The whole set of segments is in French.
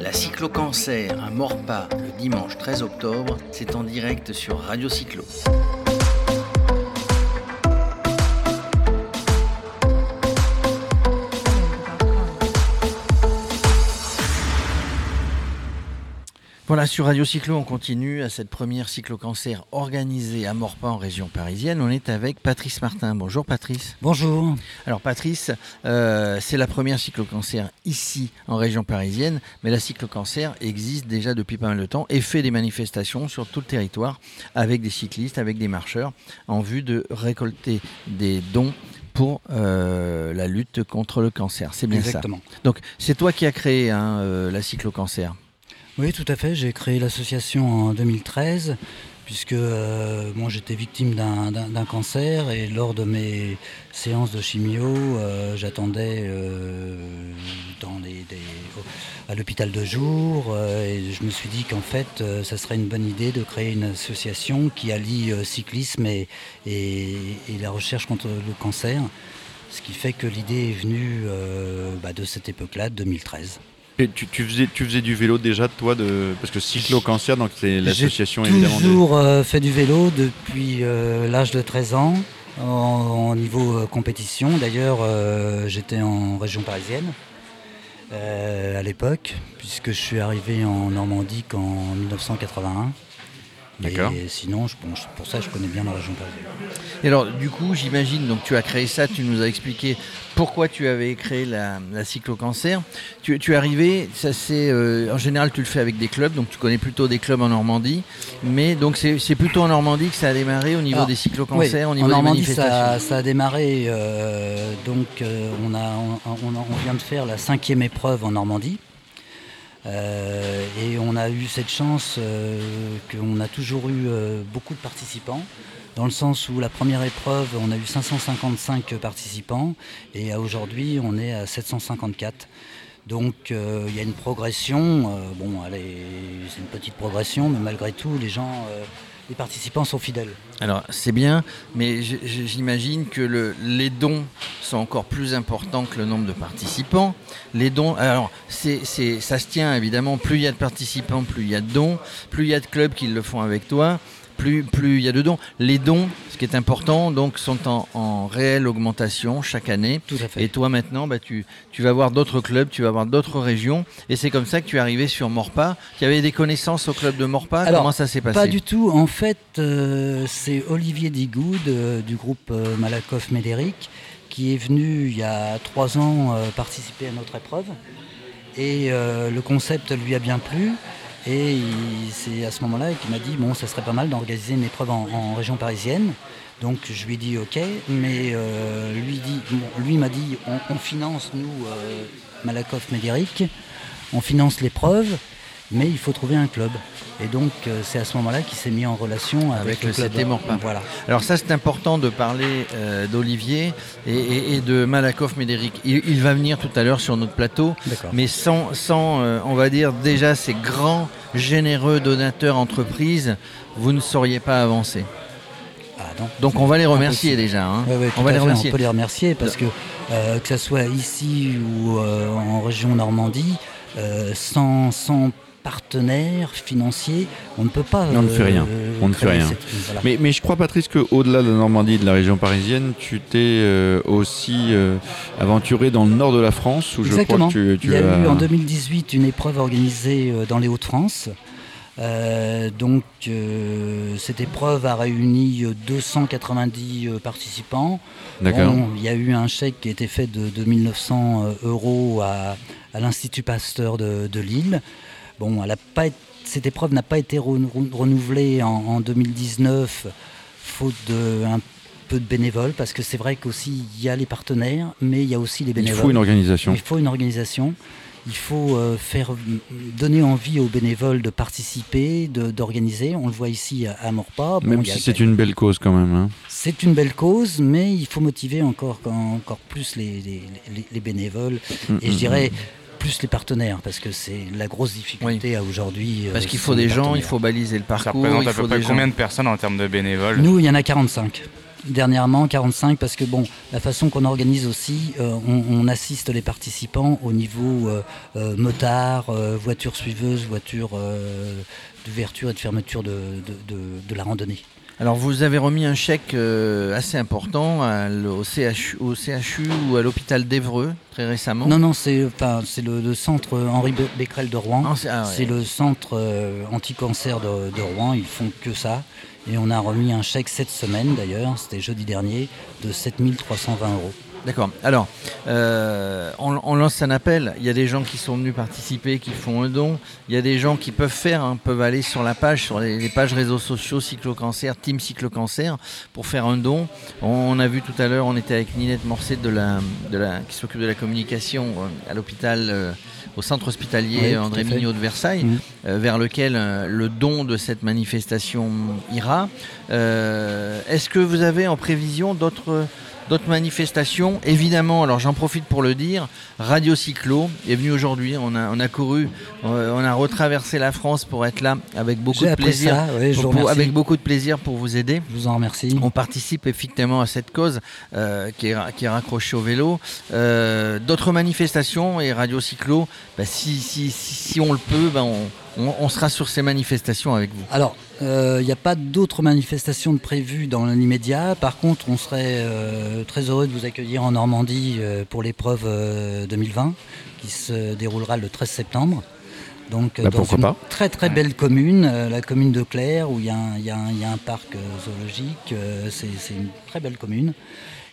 La cyclo-cancer à Morpas le dimanche 13 octobre, c'est en direct sur Radio Cyclo. Voilà, sur Radio Cyclo, on continue à cette première cyclo-cancer organisée à Morpas en région parisienne. On est avec Patrice Martin. Bonjour Patrice. Bonjour. Alors Patrice, euh, c'est la première cyclo-cancer ici en région parisienne, mais la cyclo-cancer existe déjà depuis pas mal de temps et fait des manifestations sur tout le territoire avec des cyclistes, avec des marcheurs, en vue de récolter des dons pour euh, la lutte contre le cancer. C'est bien Exactement. ça. Donc c'est toi qui as créé hein, euh, la cyclo-cancer. Oui, tout à fait. J'ai créé l'association en 2013 puisque euh, j'étais victime d'un cancer et lors de mes séances de chimio, euh, j'attendais euh, à l'hôpital de jour euh, et je me suis dit qu'en fait ça serait une bonne idée de créer une association qui allie cyclisme et, et- la recherche contre le cancer. Ce qui fait que l'idée est venue bah, de cette époque-là, de 2013. Et tu, tu faisais, tu faisais du vélo déjà, toi, de... parce que Cyclo Cancer, donc c'est l'association J'ai évidemment. de- toujours euh, fait du vélo depuis euh, l'âge de 13 ans, en, en niveau euh, compétition. D'ailleurs, j'étais en région parisienne à l'époque, puisque je suis arrivé en Normandie qu'en 1981. D'accord. Et sinon, je, bon, je- pour ça, je connais bien la région parisienne. Et alors, du coup, j'imagine, donc tu as créé ça, tu nous as expliqué pourquoi tu avais créé la, la cyclo-cancer. Tu, tu es arrivé, ça c'est, euh, en général, tu le fais avec des clubs, donc tu connais plutôt des clubs en Normandie, mais donc c'est c'est plutôt en Normandie que ça a démarré au niveau Alors, des cyclo-cancers, Oui, au niveau en des Normandie, manifestations. ça, ça a démarré. euh, donc, euh, on, a, on, on a- on vient de faire la cinquième épreuve en Normandie. Euh, et on a eu cette chance euh, qu'on a toujours eu euh, beaucoup de participants, dans le sens où la première épreuve, on a eu 555 participants, et aujourd'hui, on est à 754. Donc il y a une progression, bon, est- c'est une petite progression, mais malgré tout, les gens, les participants sont fidèles. Alors, c'est bien, mais j'imagine que le- les dons sont encore plus importants que le nombre de participants. Les dons, alors, c'est- ça se tient évidemment, plus il y a de participants, plus il y a de dons, plus il y a de clubs qui le font avec toi, plus, plus il y a de dons. Les dons, ce qui est important, donc, sont en, en réelle augmentation chaque année. Tout à fait. Et toi maintenant, bah, tu, tu vas voir d'autres clubs, tu vas voir d'autres régions, et c'est comme ça que tu es arrivé sur Morpas. Tu avais des connaissances au club de Alors, comment ça s'est passé? Pas du tout. En fait, euh, c'est Olivier Digoud euh, du groupe euh, Malakoff Médéric qui est venu il y a trois ans participer à notre épreuve. Et le concept lui a bien plu. Et c'est à ce moment-là qu'il m'a dit bon, ça serait pas mal d'organiser une épreuve en, en région parisienne. Donc je lui ai dit ok, mais euh, lui, dit, bon, lui m'a dit on, on finance nous euh, Malakoff Médéric, on finance l'épreuve, mais il faut trouver un club. Et donc euh, c'est à ce moment-là qu'il s'est mis en relation avec, Avec le club. Voilà. Alors ça c'est important de parler d'Olivier et, et- et de Malakoff Médéric. Il, il va venir tout à l'heure sur notre plateau, mais sans, sans on va dire déjà ces grands, généreux donateurs entreprises, vous ne sauriez pas avancer. Ah, non. Donc on va les remercier Impossible. déjà. hein. Ouais, ouais, tout on va les remercier. On peut les remercier parce que euh, que ce soit ici ou euh, en région Normandie, euh, sans, sans partenaires financiers, on ne peut pas. On ne fait rien. On ne fait rien. cette- voilà. Mais, mais je crois, Patrice, qu'au-delà de la Normandie et de la région parisienne, tu t'es euh, aussi euh, aventuré dans le nord de la France, où Exactement. je crois que tu, tu Il y a as... eu en 2018 une épreuve organisée euh, dans les Hauts-de-France. Euh, donc euh, cette épreuve a réuni euh, 290 euh, participants. Bon, il y a eu un chèque qui a été fait de 2900 euh, euros à, à l'Institut Pasteur de, de Lille. Bon, elle a pas été- cette épreuve n'a pas été renou- renouvelée en, en 2019, faute de un peu de bénévoles, parce que c'est vrai qu'aussi il y a les partenaires, mais il y a aussi les Il bénévoles. faut une organisation. Il faut une organisation. Il faut euh, faire donner envie aux bénévoles de participer, de- d'organiser. On le voit ici à, à Morpas. Bon, Même il si c'est une belle cause quand même. hein. c'est une belle cause, mais il faut motiver encore, encore plus les, les- les- les bénévoles Mm, et je mm, dirais plus les partenaires parce que c'est la grosse difficulté à aujourd'hui. euh, Parce qu'il faut des gens, il faut baliser le Ça parcours. représente il à faut peu près gens. combien de personnes en termes de bénévoles? Nous, il y en a 45. dernièrement 45 parce que bon, la façon qu'on organise aussi, euh, on, assiste les participants au niveau euh, euh, motard, voiture suiveuse, voiture d'ouverture et de fermeture de, la randonnée. Alors vous avez remis un chèque assez important au, CHU, au, CHU, ou à l'hôpital d'Evreux très récemment? Non, non, c'est enfin, le, centre Henri Becquerel de Rouen. Ah, c'est ah le centre anti-cancer de, de, Rouen, ils font que ça. Et on a remis un chèque cette semaine d'ailleurs, c'était jeudi dernier, de 7320 euros. D'accord. Alors, euh, on, lance un appel. Il y a des gens qui sont venus participer, qui font un don. Il y a des gens qui peuvent faire, hein, peuvent aller sur la page, sur les, pages réseaux sociaux Cyclo-Cancer, Team Cyclo-Cancer, pour faire un don. On, a vu tout à l'heure, on était avec Ninette Morcet de la, de la, qui s'occupe de la communication euh, à l'hôpital. Euh, au centre hospitalier André Mignot de Versailles, mmh. euh, vers lequel euh, le don de cette manifestation ira. Euh, est-ce que vous avez en prévision d'autres d'autres manifestations. Évidemment, alors j'en profite pour le dire, Radio Cyclo est venu aujourd'hui. On a, on a couru, euh, on a retraversé la France pour être là avec beaucoup de plaisir. avec beaucoup de plaisir pour vous aider. Je vous en remercie. On participe effectivement à cette cause euh, qui, est, qui, est, raccrochée au vélo. Euh, d'autres manifestations et Radio Cyclo, bah, si, si, si, on le peut, bah, on, on, sera sur ces manifestations avec vous. Alors, il euh, n'y a pas d'autres manifestations de prévues dans l'immédiat. Par contre, on serait euh, très heureux de vous accueillir en Normandie euh, pour l'épreuve 2020 qui se déroulera le 13 septembre. Donc, bah, dans une très très belle commune, la commune de Claire, où il y, y, a un parc zoologique. C'est une très belle commune.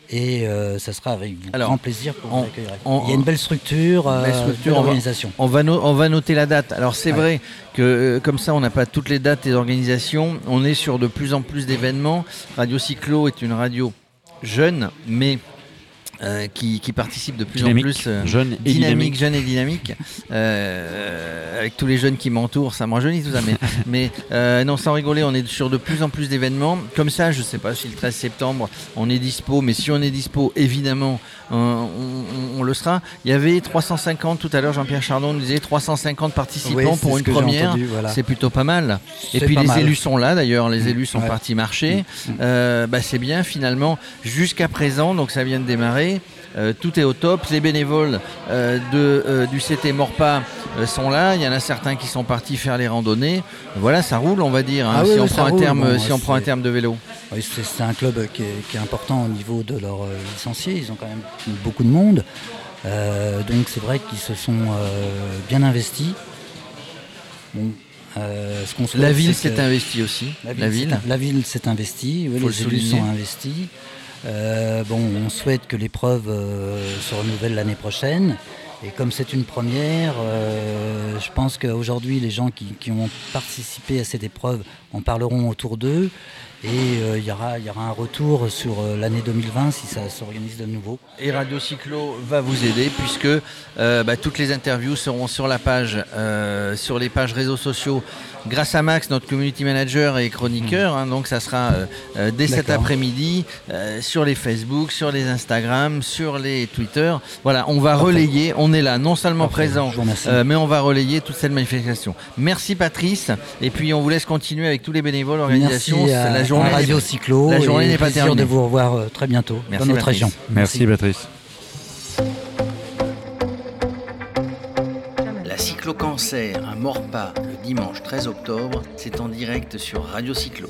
Et euh, ça sera avec grand plaisir pour vous accueillir. Il y a une belle structure, euh, d'organisation. On va, on va, noter la date. Alors c'est vrai que euh, comme ça, on n'a pas toutes les dates et organisations. On est sur de plus en plus d'événements. Radio Cyclo est une radio jeune, mais euh, qui, participe de plus en plus euh, jeune et dynamique, jeune et dynamique. Euh, avec tous les jeunes qui m'entourent ça me rajeunit tout ça mais, non sans rigoler on est sur de plus en plus d'événements. Comme ça je sais pas si le 13 septembre on est dispo mais si on est dispo évidemment on, le sera. Il y avait 350 tout à l'heure Jean-Pierre Chardon nous disait 350 participants pour une première. c'est plutôt pas mal. Et puis les élus sont là d'ailleurs les mm. élus sont partis marcher. Mm. bah, c'est bien finalement. Jusqu'à présent donc ça vient de démarrer euh, tout est au top. Les bénévoles euh, de, euh, du CT Morpa sont là. Il y en a certains qui sont partis faire les randonnées. Voilà, ça roule, on va dire, hein, ah si, on prend, un terme, si on prend un terme de vélo. c'est un club qui est, important au niveau de leurs licenciés. Ils ont quand même beaucoup de monde. donc c'est vrai qu'ils se sont bien investis. la ville s'est investie aussi. La ville, la ville s'est investie. les élus sont investis. Euh, on souhaite que l'épreuve euh, se renouvelle l'année prochaine. Et comme c'est une première, euh, je pense qu'aujourd'hui, les gens qui, ont participé à cette épreuve en parleront autour d'eux. Et il y, aura, y aura un retour sur l'année 2020 si ça s'organise de nouveau. Et Radio Cyclo va vous aider puisque bah, toutes les interviews seront sur la page, sur les pages réseaux sociaux grâce à Max, notre community manager et chroniqueur. Hein, donc ça sera euh, euh, dès cet après-midi euh, sur les Facebook, sur les Instagram, sur les Twitter. Voilà, on va relayer, on est là, non seulement présent, mais on va relayer toute cette manifestation. Merci Patrice, et puis on vous laisse continuer avec tous les bénévoles, organisations. la journée Radio Cyclo. La journée n'est pas terminée. de vous revoir très bientôt Merci dans notre région. Merci Patrice. La cyclo-cancer, un mort pas dimanche 13 octobre, c'est en direct sur Radio Cyclo.